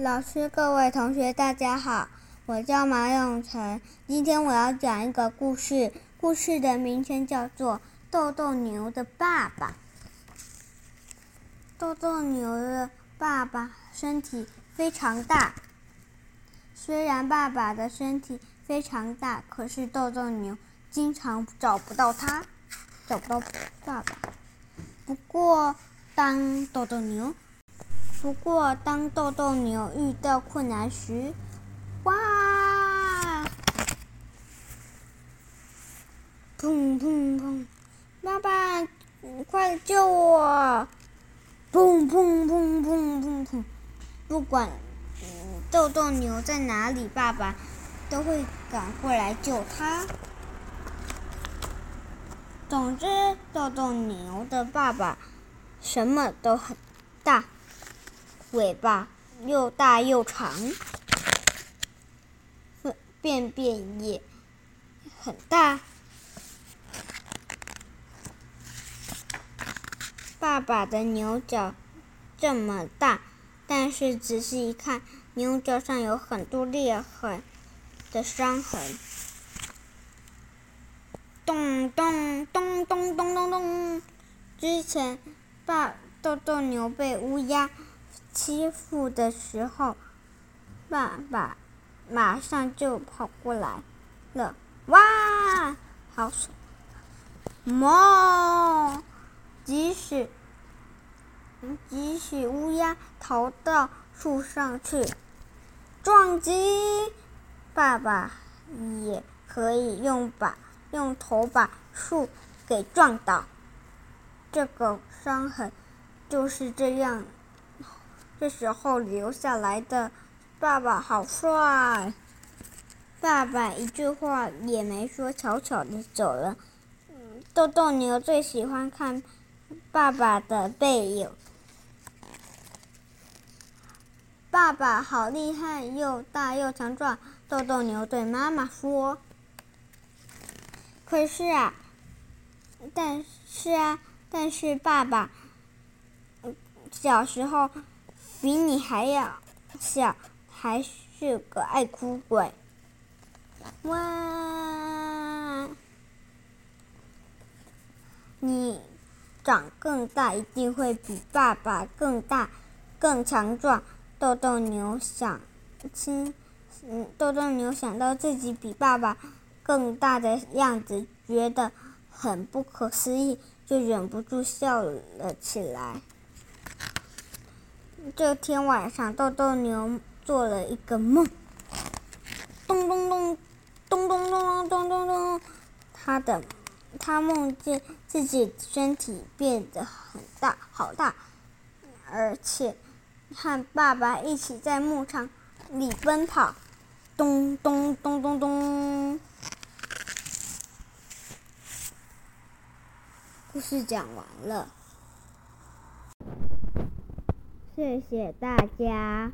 老师，各位同学，大家好，我叫马永成。今天我要讲一个故事，故事的名称叫做《豆豆牛的爸爸》。豆豆牛的爸爸身体非常大，虽然爸爸的身体非常大，可是豆豆牛经常找不到他，找不到爸爸。不过，当豆豆牛。不过，当豆豆牛遇到困难时，哇！砰砰砰！爸爸，快救我！砰砰砰砰砰砰！不管豆豆牛在哪里，爸爸都会赶过来救他。总之，豆豆牛的爸爸什么都很大。尾巴又大又长，便便也很大。爸爸的牛角这么大，但是仔细一看，牛角上有很多裂痕的伤痕。咚咚咚咚咚咚咚！之前，爸豆豆牛被乌鸦。欺负的时候，爸爸马上就跑过来了。哇，好爽！哞，即使即使乌鸦逃到树上去撞击，爸爸也可以用把用头把树给撞倒。这个伤痕就是这样。这时候留下来的爸爸好帅，爸爸一句话也没说，悄悄的走了。豆豆牛最喜欢看爸爸的背影，爸爸好厉害，又大又强壮。豆豆牛对妈妈说：“可是啊，但是啊，但是爸爸小时候。”比你还要小，还是个爱哭鬼。哇！你长更大，一定会比爸爸更大、更强壮。豆豆牛想，亲，嗯，豆豆牛想到自己比爸爸更大的样子，觉得很不可思议，就忍不住笑了起来。这天晚上，豆豆牛做了一个梦，咚咚咚，咚咚咚咚咚咚咚，他的他梦见自己身体变得很大，好大，而且和爸爸一起在牧场里奔跑，咚咚咚咚咚。故事讲完了。谢谢大家。